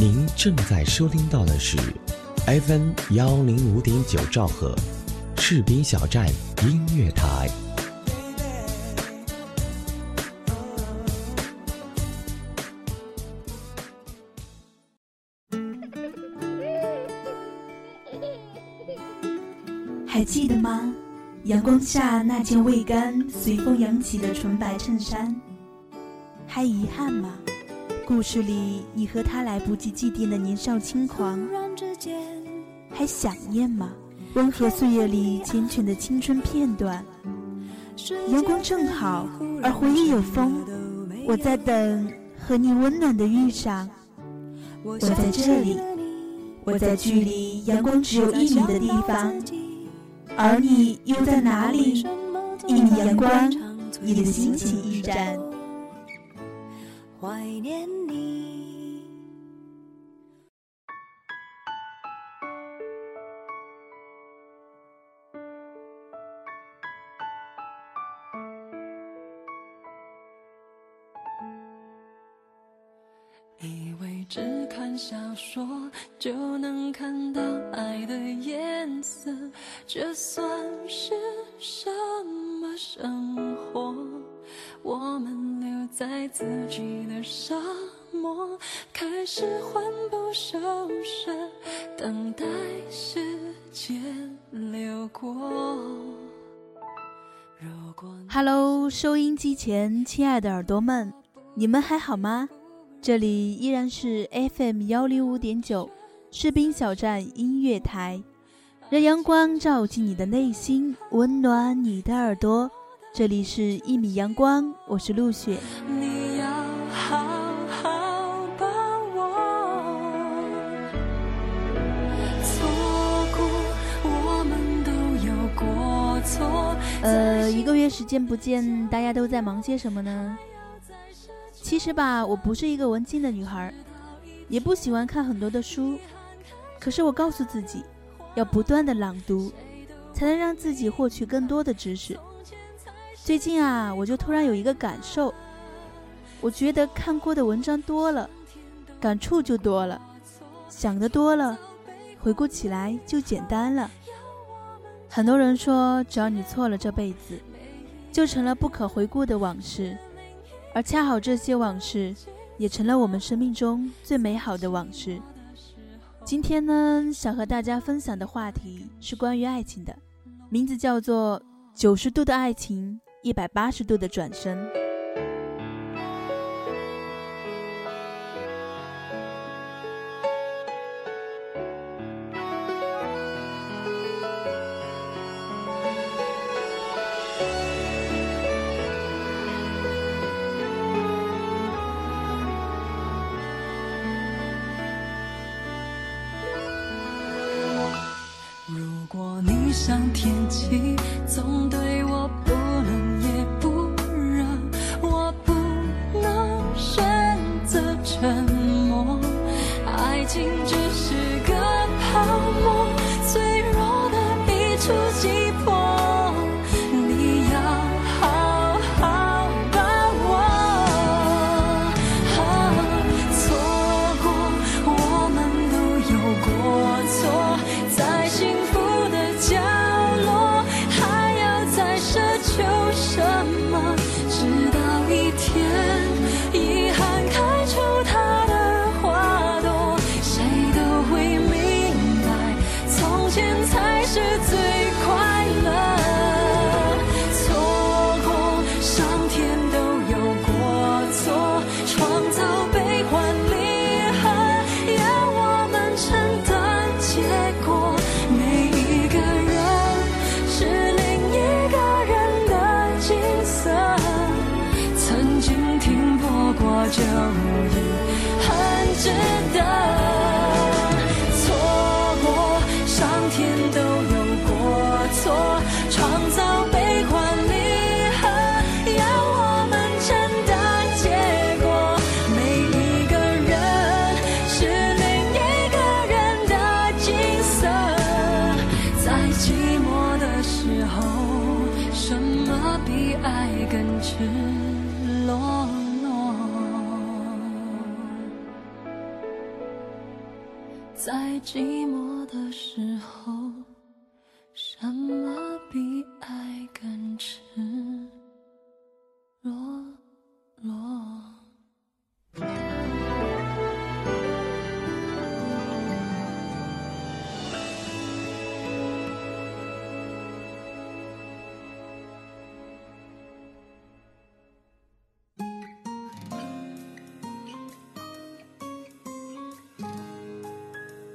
您正在收听到的是 FM 幺零五点九兆赫，士兵小站音乐台。还记得吗？阳光下那件未干、随风扬起的纯白衬衫。还遗憾吗？故事里你和他来不及祭奠的年少轻狂，还想念吗？温和岁月里缱绻的青春片段。阳光正好，而回忆有风。我在等和你温暖的遇上。我在这里，我在距离阳光只有一米的地方，而你又在哪里？一米阳光，你的心情驿站。怀念你。以为只看小说就能看到爱的颜色，这算不守舍，等待时间流过。Hello，收音机前亲爱的耳朵们，你们还好吗？这里依然是 FM 幺零五点九士兵小站音乐台，让阳光照进你的内心，温暖你的耳朵。这里是《一米阳光》，我是陆雪。呃，一个月时间不见，大家都在忙些什么呢？其实吧，我不是一个文静的女孩，也不喜欢看很多的书。可是我告诉自己，要不断的朗读，才能让自己获取更多的知识。最近啊，我就突然有一个感受，我觉得看过的文章多了，感触就多了，想的多了，回顾起来就简单了。很多人说，只要你错了这辈子，就成了不可回顾的往事，而恰好这些往事，也成了我们生命中最美好的往事。今天呢，想和大家分享的话题是关于爱情的，名字叫做《九十度的爱情》。一百八十度的转身。像天气，总对我。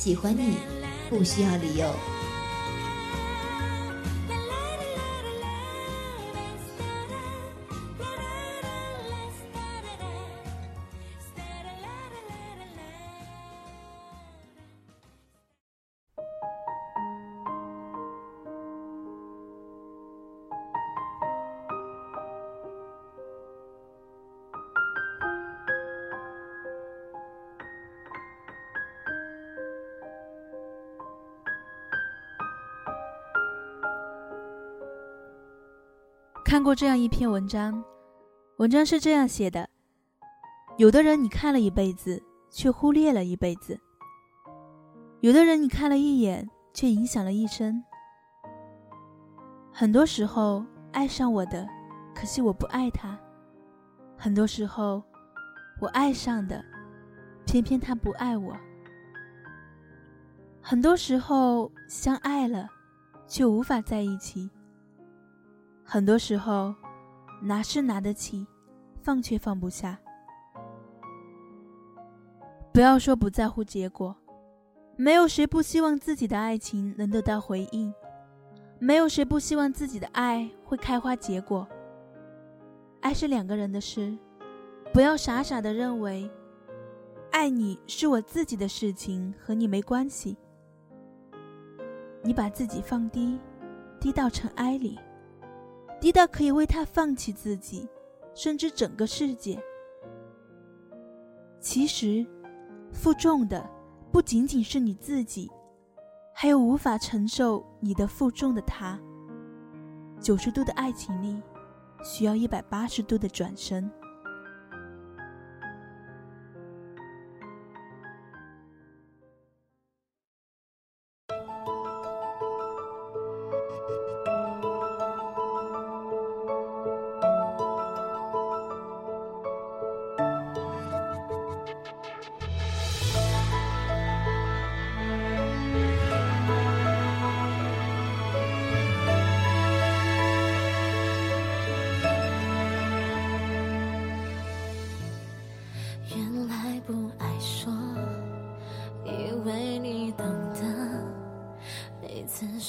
喜欢你，不需要理由。看过这样一篇文章，文章是这样写的：有的人你看了一辈子，却忽略了一辈子；有的人你看了一眼，却影响了一生。很多时候，爱上我的，可惜我不爱他；很多时候，我爱上的，偏偏他不爱我；很多时候，相爱了，却无法在一起。很多时候，拿是拿得起，放却放不下。不要说不在乎结果，没有谁不希望自己的爱情能得到回应，没有谁不希望自己的爱会开花结果。爱是两个人的事，不要傻傻的认为，爱你是我自己的事情，和你没关系。你把自己放低，低到尘埃里。低到可以为他放弃自己，甚至整个世界。其实，负重的不仅仅是你自己，还有无法承受你的负重的他。九十度的爱情里，需要一百八十度的转身。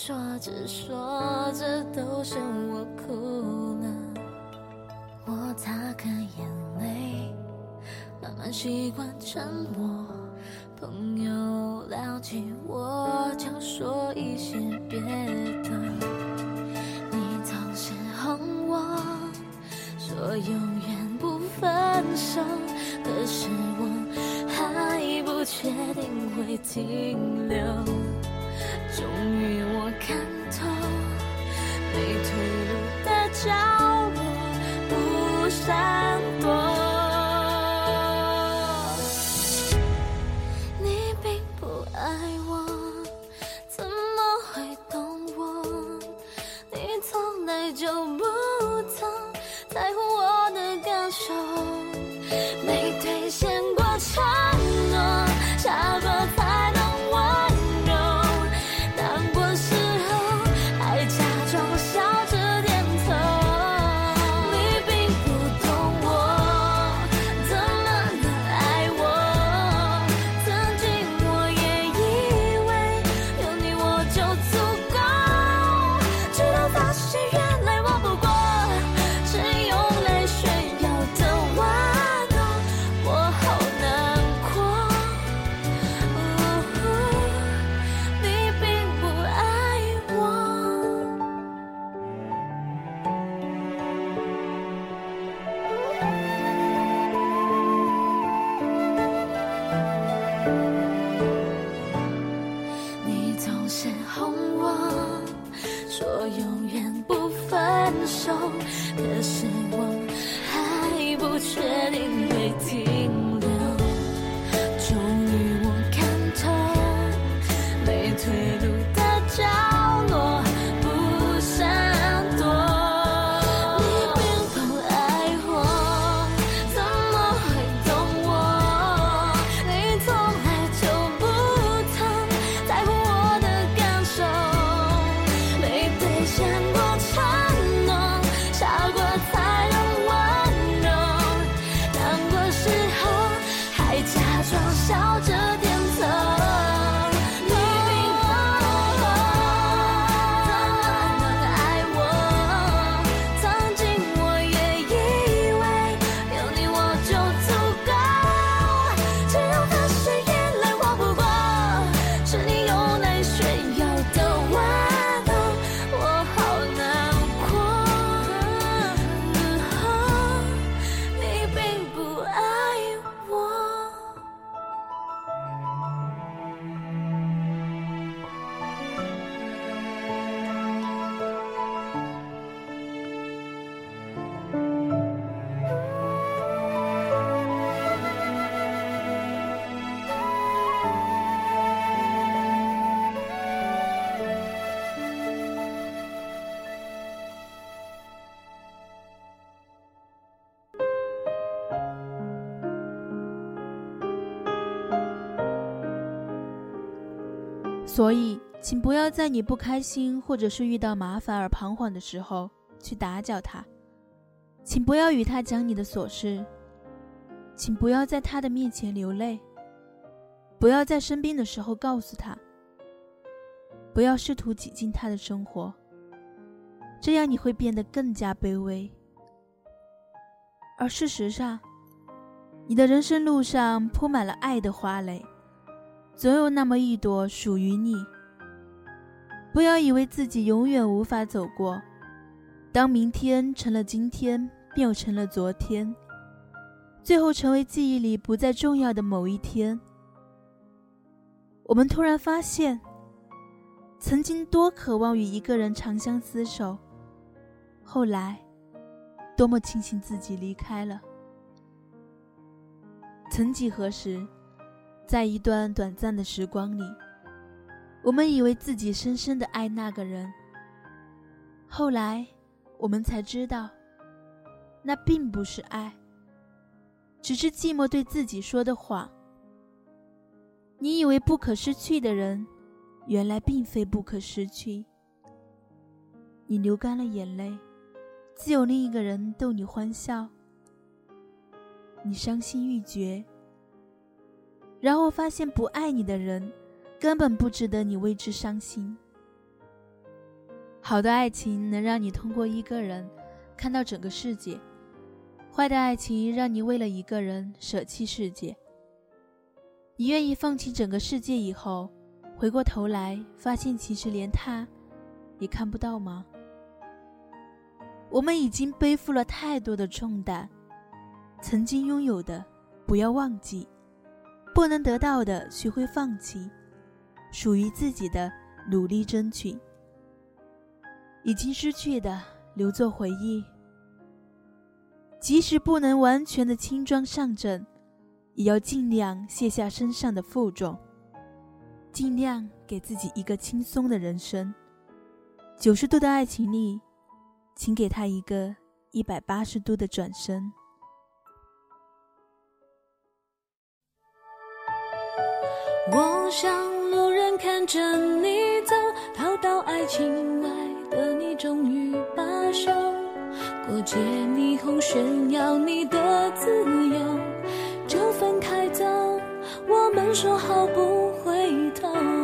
说着说着都是我哭了，我擦干眼泪，慢慢习惯沉默。朋友聊起我，就说一些别的。你总是哄我说永远不分手，可是我还不确定会停想所以，请不要在你不开心或者是遇到麻烦而彷徨的时候去打搅他，请不要与他讲你的琐事，请不要在他的面前流泪，不要在生病的时候告诉他，不要试图挤进他的生活，这样你会变得更加卑微。而事实上，你的人生路上铺满了爱的花蕾。总有那么一朵属于你。不要以为自己永远无法走过，当明天成了今天，便又成了昨天，最后成为记忆里不再重要的某一天。我们突然发现，曾经多渴望与一个人长相厮守，后来，多么庆幸自己离开了。曾几何时。在一段短暂的时光里，我们以为自己深深的爱那个人。后来，我们才知道，那并不是爱，只是寂寞对自己说的谎。你以为不可失去的人，原来并非不可失去。你流干了眼泪，自有另一个人逗你欢笑。你伤心欲绝。然后发现不爱你的人，根本不值得你为之伤心。好的爱情能让你通过一个人看到整个世界，坏的爱情让你为了一个人舍弃世界。你愿意放弃整个世界以后，回过头来发现其实连他，也看不到吗？我们已经背负了太多的重担，曾经拥有的，不要忘记。不能得到的，学会放弃；属于自己的，努力争取；已经失去的，留作回忆。即使不能完全的轻装上阵，也要尽量卸下身上的负重，尽量给自己一个轻松的人生。九十度的爱情里，请给他一个一百八十度的转身。我像路人看着你走，逃到爱情外的你终于罢休，过街霓虹炫耀你的自由，就分开走，我们说好不回头。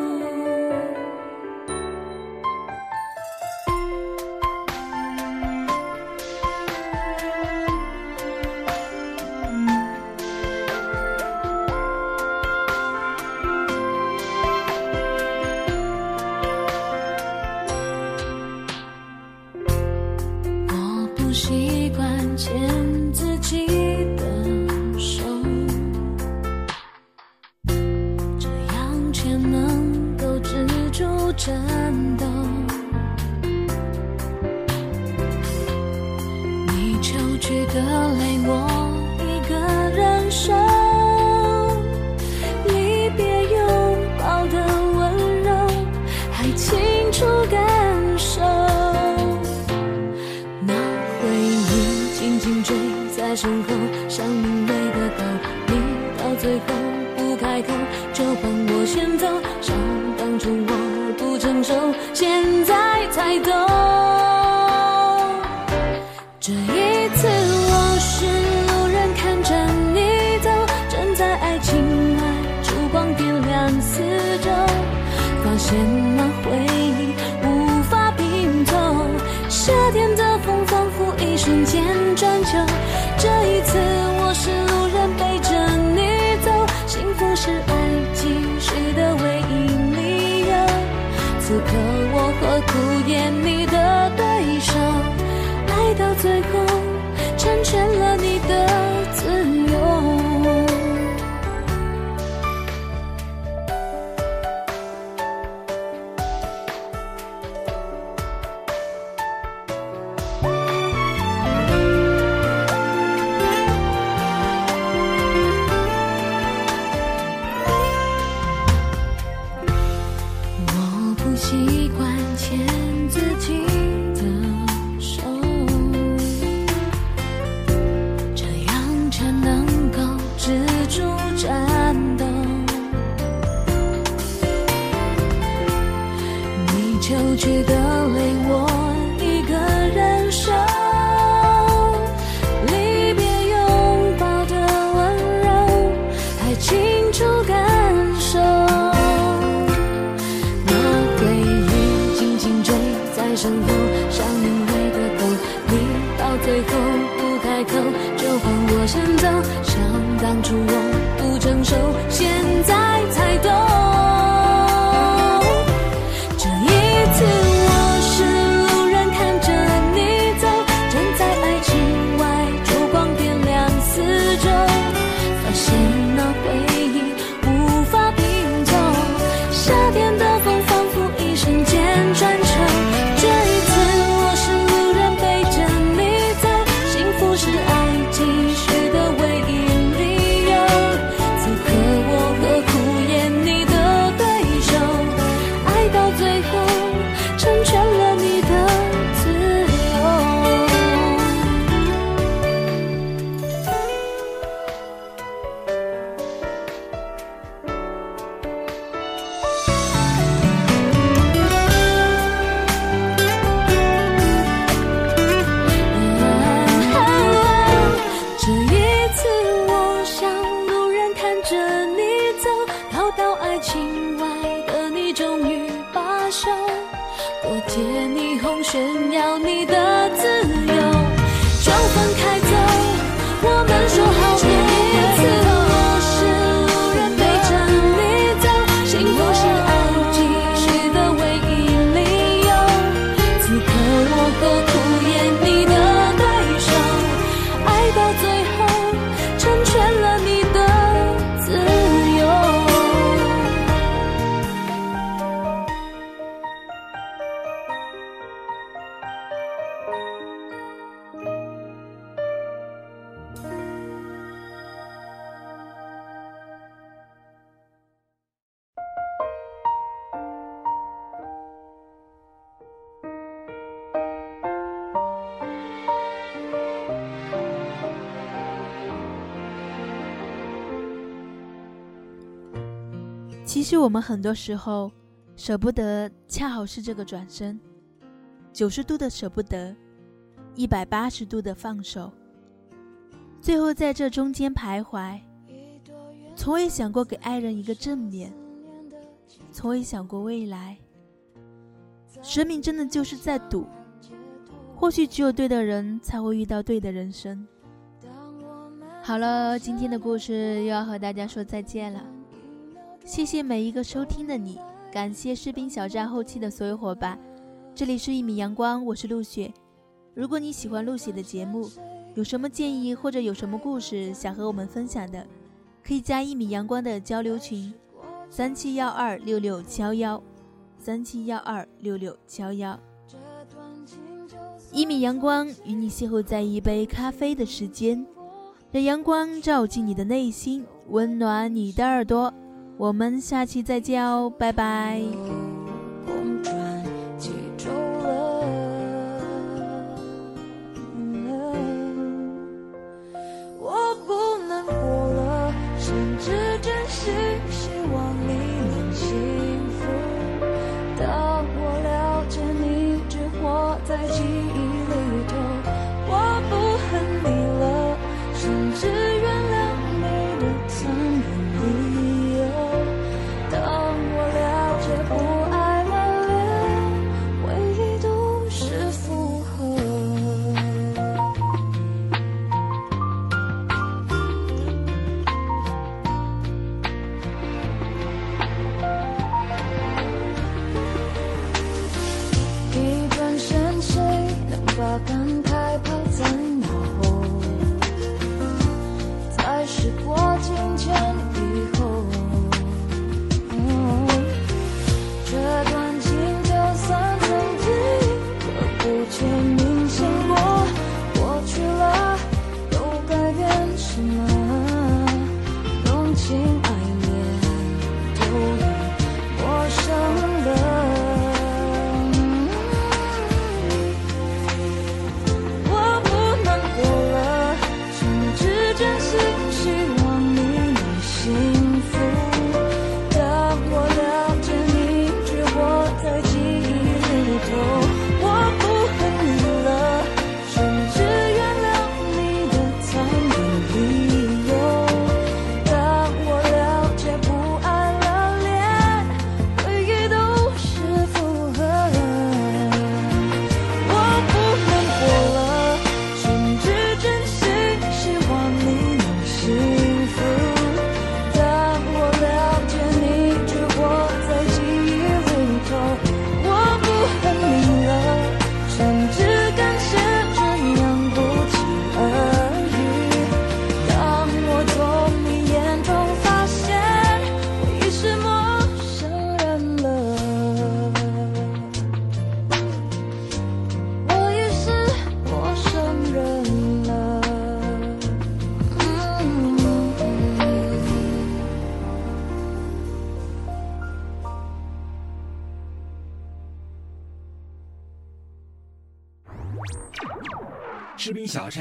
此刻我何苦演你的对手？爱到最后，成全了你的你求去的泪，我一个人受。离别拥抱的温柔，还清楚感受。那回忆紧紧追在身后，像明媚的狗，你到最后不开口，就换我先走。想当初你的其实我们很多时候舍不得，恰好是这个转身，九十度的舍不得，一百八十度的放手，最后在这中间徘徊。从未想过给爱人一个正面，从未想过未来。生命真的就是在赌，或许只有对的人才会遇到对的人生。好了，今天的故事又要和大家说再见了。谢谢每一个收听的你，感谢士兵小站后期的所有伙伴。这里是一米阳光，我是陆雪。如果你喜欢陆雪的节目，有什么建议或者有什么故事想和我们分享的，可以加一米阳光的交流群：三七幺二六六七幺幺，三七幺二六六七幺幺。一米阳光与你邂逅在一杯咖啡的时间，让阳光照进你的内心，温暖你的耳朵。我们下期再见哦，拜拜。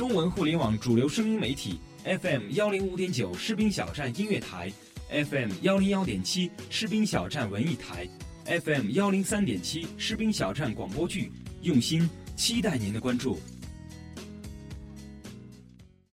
中文互联网主流声音媒体 FM 幺零五点九士兵小站音乐台，FM 幺零幺点七士兵小站文艺台，FM 幺零三点七士兵小站广播剧，用心期待您的关注。